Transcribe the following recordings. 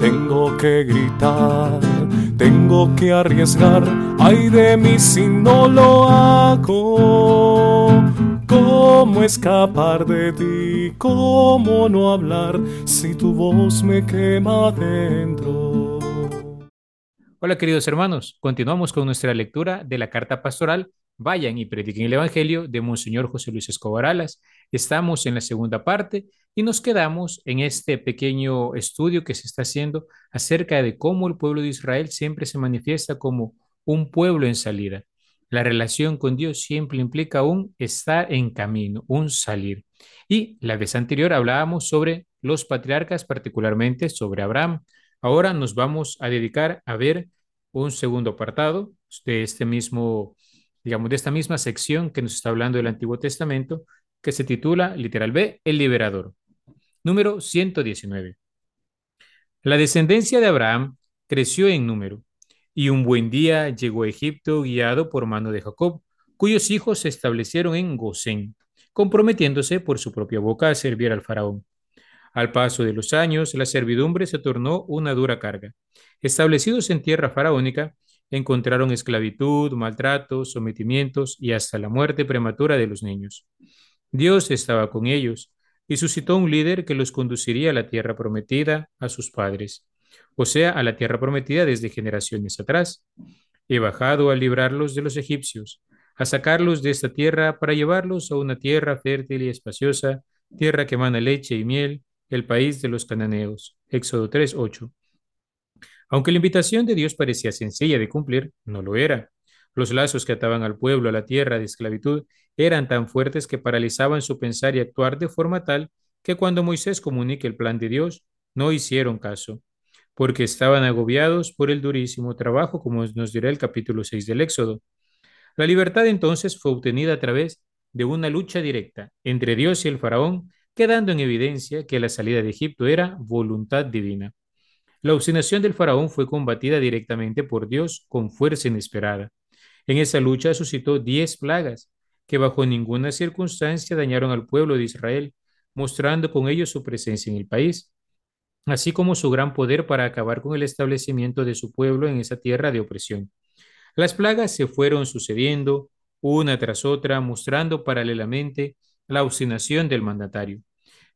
tengo que gritar, tengo que arriesgar, ay de mí si no lo hago. ¿Cómo escapar de ti? ¿Cómo no hablar si tu voz me quema dentro? Hola queridos hermanos, continuamos con nuestra lectura de la carta pastoral Vayan y prediquen el Evangelio de Monseñor José Luis Escobar Alas. Estamos en la segunda parte y nos quedamos en este pequeño estudio que se está haciendo acerca de cómo el pueblo de Israel siempre se manifiesta como un pueblo en salida. La relación con Dios siempre implica un estar en camino, un salir. Y la vez anterior hablábamos sobre los patriarcas, particularmente sobre Abraham. Ahora nos vamos a dedicar a ver un segundo apartado de este mismo digamos, de esta misma sección que nos está hablando del Antiguo Testamento, que se titula, literal B, El Liberador. Número 119. La descendencia de Abraham creció en número, y un buen día llegó a Egipto guiado por mano de Jacob, cuyos hijos se establecieron en Gosén, comprometiéndose por su propia boca a servir al faraón. Al paso de los años, la servidumbre se tornó una dura carga. Establecidos en tierra faraónica, encontraron esclavitud, maltratos, sometimientos y hasta la muerte prematura de los niños. Dios estaba con ellos y suscitó un líder que los conduciría a la tierra prometida a sus padres, o sea, a la tierra prometida desde generaciones atrás. He bajado a librarlos de los egipcios, a sacarlos de esta tierra para llevarlos a una tierra fértil y espaciosa, tierra que emana leche y miel, el país de los cananeos. Éxodo 3:8. Aunque la invitación de Dios parecía sencilla de cumplir, no lo era. Los lazos que ataban al pueblo a la tierra de esclavitud eran tan fuertes que paralizaban su pensar y actuar de forma tal que cuando Moisés comunique el plan de Dios, no hicieron caso, porque estaban agobiados por el durísimo trabajo, como nos dirá el capítulo 6 del Éxodo. La libertad entonces fue obtenida a través de una lucha directa entre Dios y el faraón, quedando en evidencia que la salida de Egipto era voluntad divina. La obstinación del faraón fue combatida directamente por Dios con fuerza inesperada. En esa lucha suscitó diez plagas que bajo ninguna circunstancia dañaron al pueblo de Israel, mostrando con ello su presencia en el país, así como su gran poder para acabar con el establecimiento de su pueblo en esa tierra de opresión. Las plagas se fueron sucediendo una tras otra, mostrando paralelamente la obstinación del mandatario.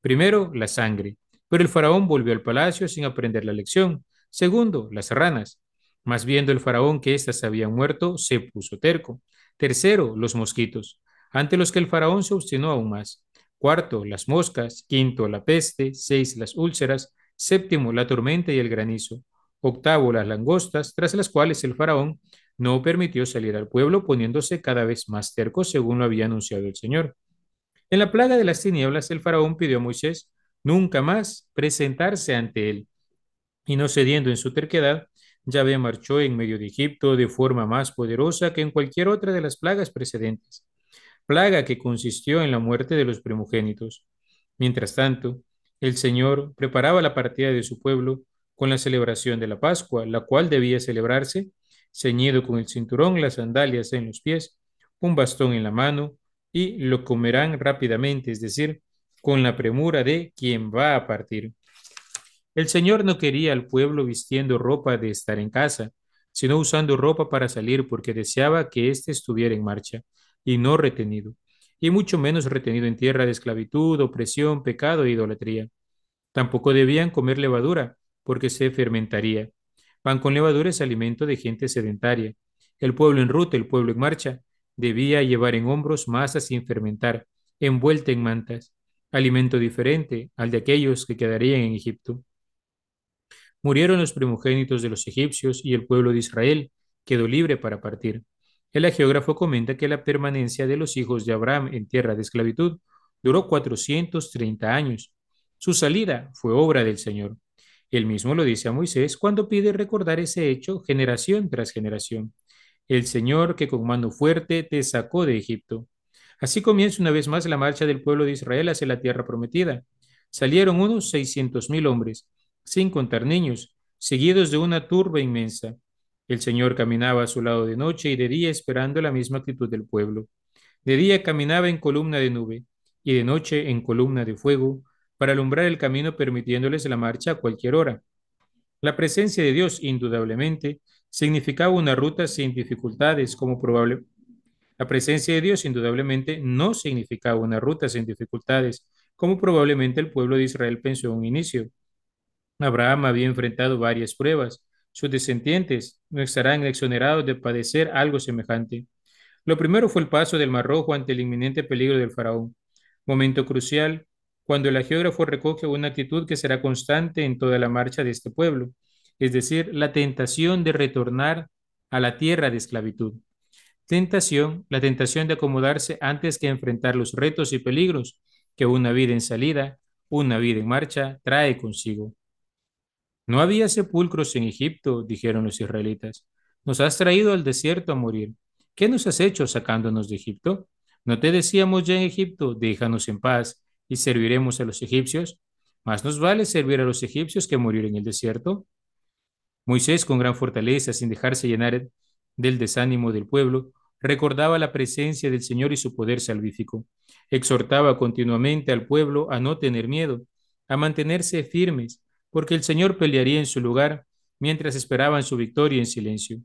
Primero, la sangre, pero el faraón volvió al palacio sin aprender la lección. Segundo, las ranas. Más viendo el faraón que éstas habían muerto, se puso terco. Tercero, los mosquitos, ante los que el faraón se obstinó aún más. Cuarto, las moscas. Quinto, la peste. Seis, las úlceras. Séptimo, la tormenta y el granizo. Octavo, las langostas, tras las cuales el faraón no permitió salir al pueblo, poniéndose cada vez más terco según lo había anunciado el Señor. En la plaga de las tinieblas, el faraón pidió a Moisés nunca más presentarse ante él. Y no cediendo en su terquedad, Yahvé marchó en medio de Egipto de forma más poderosa que en cualquier otra de las plagas precedentes, plaga que consistió en la muerte de los primogénitos. Mientras tanto, el Señor preparaba la partida de su pueblo con la celebración de la Pascua, la cual debía celebrarse ceñido con el cinturón, las sandalias en los pies, un bastón en la mano, y lo comerán rápidamente, es decir, con la premura de quien va a partir. El Señor no quería al pueblo vistiendo ropa de estar en casa, sino usando ropa para salir porque deseaba que éste estuviera en marcha y no retenido, y mucho menos retenido en tierra de esclavitud, opresión, pecado e idolatría. Tampoco debían comer levadura, porque se fermentaría. Pan con levadura es alimento de gente sedentaria. El pueblo en ruta, el pueblo en marcha, debía llevar en hombros masa sin fermentar, envuelta en mantas alimento diferente al de aquellos que quedarían en Egipto. Murieron los primogénitos de los egipcios y el pueblo de Israel quedó libre para partir. El geógrafo comenta que la permanencia de los hijos de Abraham en tierra de esclavitud duró 430 años. Su salida fue obra del Señor. Él mismo lo dice a Moisés cuando pide recordar ese hecho generación tras generación. El Señor que con mano fuerte te sacó de Egipto. Así comienza una vez más la marcha del pueblo de Israel hacia la tierra prometida. Salieron unos seiscientos mil hombres, sin contar niños, seguidos de una turba inmensa. El Señor caminaba a su lado de noche y de día esperando la misma actitud del pueblo. De día caminaba en columna de nube y de noche en columna de fuego para alumbrar el camino permitiéndoles la marcha a cualquier hora. La presencia de Dios, indudablemente, significaba una ruta sin dificultades, como probable. La presencia de Dios, indudablemente, no significaba una ruta sin dificultades, como probablemente el pueblo de Israel pensó en un inicio. Abraham había enfrentado varias pruebas. Sus descendientes no estarán exonerados de padecer algo semejante. Lo primero fue el paso del Mar Rojo ante el inminente peligro del faraón. Momento crucial, cuando el geógrafo recoge una actitud que será constante en toda la marcha de este pueblo, es decir, la tentación de retornar a la tierra de esclavitud. Tentación, la tentación de acomodarse antes que enfrentar los retos y peligros que una vida en salida, una vida en marcha trae consigo. No había sepulcros en Egipto, dijeron los israelitas. Nos has traído al desierto a morir. ¿Qué nos has hecho sacándonos de Egipto? ¿No te decíamos ya en Egipto, déjanos en paz y serviremos a los egipcios? Más nos vale servir a los egipcios que morir en el desierto. Moisés, con gran fortaleza, sin dejarse llenar del desánimo del pueblo, recordaba la presencia del Señor y su poder salvífico. Exhortaba continuamente al pueblo a no tener miedo, a mantenerse firmes, porque el Señor pelearía en su lugar mientras esperaban su victoria en silencio.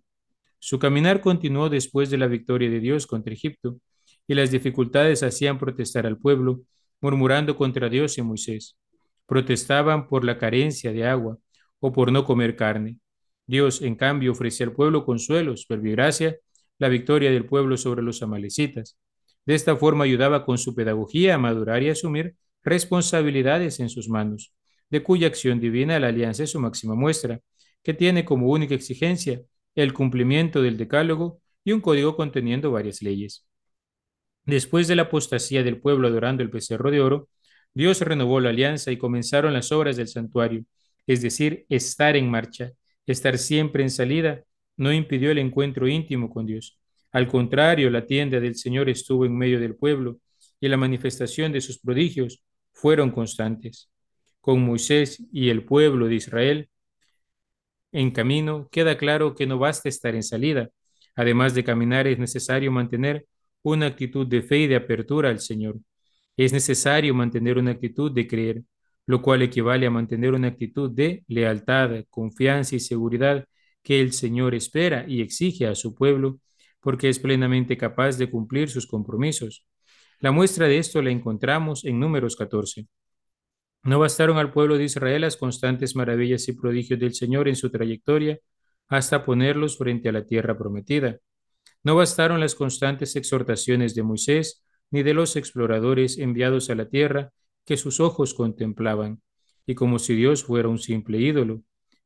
Su caminar continuó después de la victoria de Dios contra Egipto, y las dificultades hacían protestar al pueblo, murmurando contra Dios y Moisés. Protestaban por la carencia de agua o por no comer carne. Dios, en cambio, ofrecía al pueblo consuelos, gracia, la victoria del pueblo sobre los amalecitas. De esta forma ayudaba con su pedagogía a madurar y asumir responsabilidades en sus manos, de cuya acción divina la alianza es su máxima muestra, que tiene como única exigencia el cumplimiento del decálogo y un código conteniendo varias leyes. Después de la apostasía del pueblo adorando el becerro de oro, Dios renovó la alianza y comenzaron las obras del santuario, es decir, estar en marcha, Estar siempre en salida no impidió el encuentro íntimo con Dios. Al contrario, la tienda del Señor estuvo en medio del pueblo y la manifestación de sus prodigios fueron constantes. Con Moisés y el pueblo de Israel en camino, queda claro que no basta estar en salida. Además de caminar, es necesario mantener una actitud de fe y de apertura al Señor. Es necesario mantener una actitud de creer lo cual equivale a mantener una actitud de lealtad, confianza y seguridad que el Señor espera y exige a su pueblo, porque es plenamente capaz de cumplir sus compromisos. La muestra de esto la encontramos en números 14. No bastaron al pueblo de Israel las constantes maravillas y prodigios del Señor en su trayectoria hasta ponerlos frente a la tierra prometida. No bastaron las constantes exhortaciones de Moisés ni de los exploradores enviados a la tierra que sus ojos contemplaban, y como si Dios fuera un simple ídolo,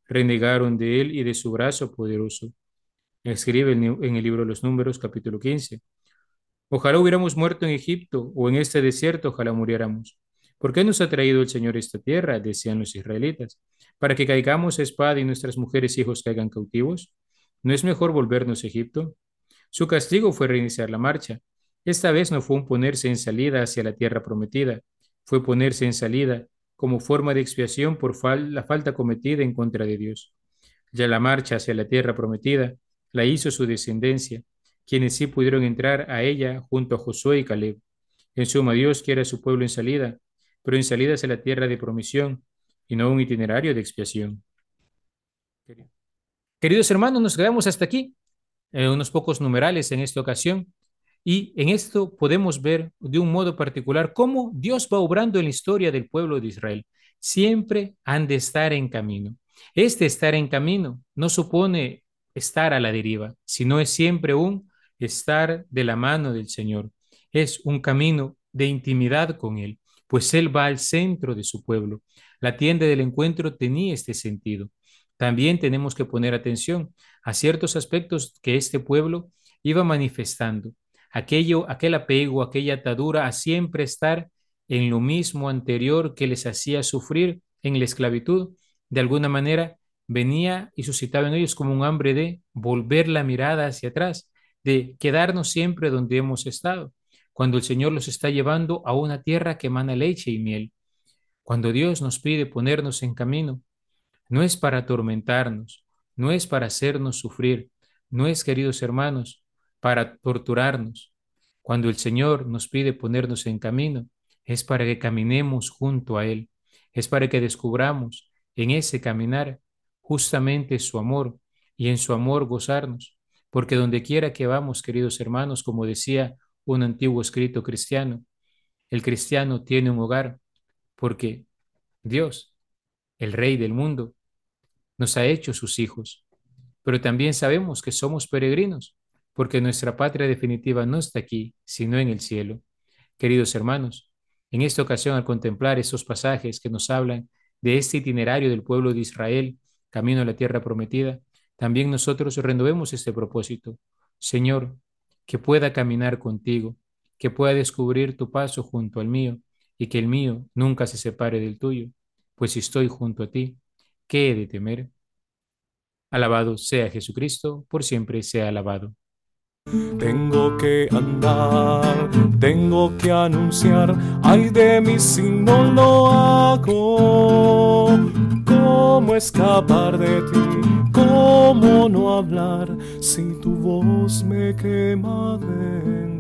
renegaron de él y de su brazo poderoso. Escribe en el libro de los Números, capítulo 15. Ojalá hubiéramos muerto en Egipto o en este desierto, ojalá muriéramos. ¿Por qué nos ha traído el Señor esta tierra? decían los israelitas. ¿Para que caigamos a espada y nuestras mujeres y hijos caigan cautivos? ¿No es mejor volvernos a Egipto? Su castigo fue reiniciar la marcha. Esta vez no fue un ponerse en salida hacia la tierra prometida, fue ponerse en salida como forma de expiación por la falta cometida en contra de Dios. Ya la marcha hacia la tierra prometida la hizo su descendencia, quienes sí pudieron entrar a ella junto a Josué y Caleb. En suma, Dios quiere a su pueblo en salida, pero en salida hacia la tierra de promisión y no un itinerario de expiación. Queridos hermanos, nos quedamos hasta aquí, en unos pocos numerales en esta ocasión. Y en esto podemos ver de un modo particular cómo Dios va obrando en la historia del pueblo de Israel. Siempre han de estar en camino. Este estar en camino no supone estar a la deriva, sino es siempre un estar de la mano del Señor. Es un camino de intimidad con Él, pues Él va al centro de su pueblo. La tienda del encuentro tenía este sentido. También tenemos que poner atención a ciertos aspectos que este pueblo iba manifestando aquello, aquel apego, aquella atadura a siempre estar en lo mismo anterior que les hacía sufrir en la esclavitud, de alguna manera venía y suscitaba en ellos como un hambre de volver la mirada hacia atrás, de quedarnos siempre donde hemos estado, cuando el Señor los está llevando a una tierra que emana leche y miel. Cuando Dios nos pide ponernos en camino, no es para atormentarnos, no es para hacernos sufrir, no es, queridos hermanos, para torturarnos. Cuando el Señor nos pide ponernos en camino, es para que caminemos junto a Él, es para que descubramos en ese caminar justamente su amor y en su amor gozarnos, porque donde quiera que vamos, queridos hermanos, como decía un antiguo escrito cristiano, el cristiano tiene un hogar porque Dios, el Rey del mundo, nos ha hecho sus hijos. Pero también sabemos que somos peregrinos, porque nuestra patria definitiva no está aquí, sino en el cielo. Queridos hermanos, en esta ocasión al contemplar esos pasajes que nos hablan de este itinerario del pueblo de Israel, camino a la tierra prometida, también nosotros renovemos este propósito. Señor, que pueda caminar contigo, que pueda descubrir tu paso junto al mío y que el mío nunca se separe del tuyo, pues si estoy junto a ti, ¿qué he de temer? Alabado sea Jesucristo, por siempre sea alabado. Tengo que andar, tengo que anunciar, ay de mí si no lo hago. ¿Cómo escapar de ti? ¿Cómo no hablar si tu voz me quema dentro?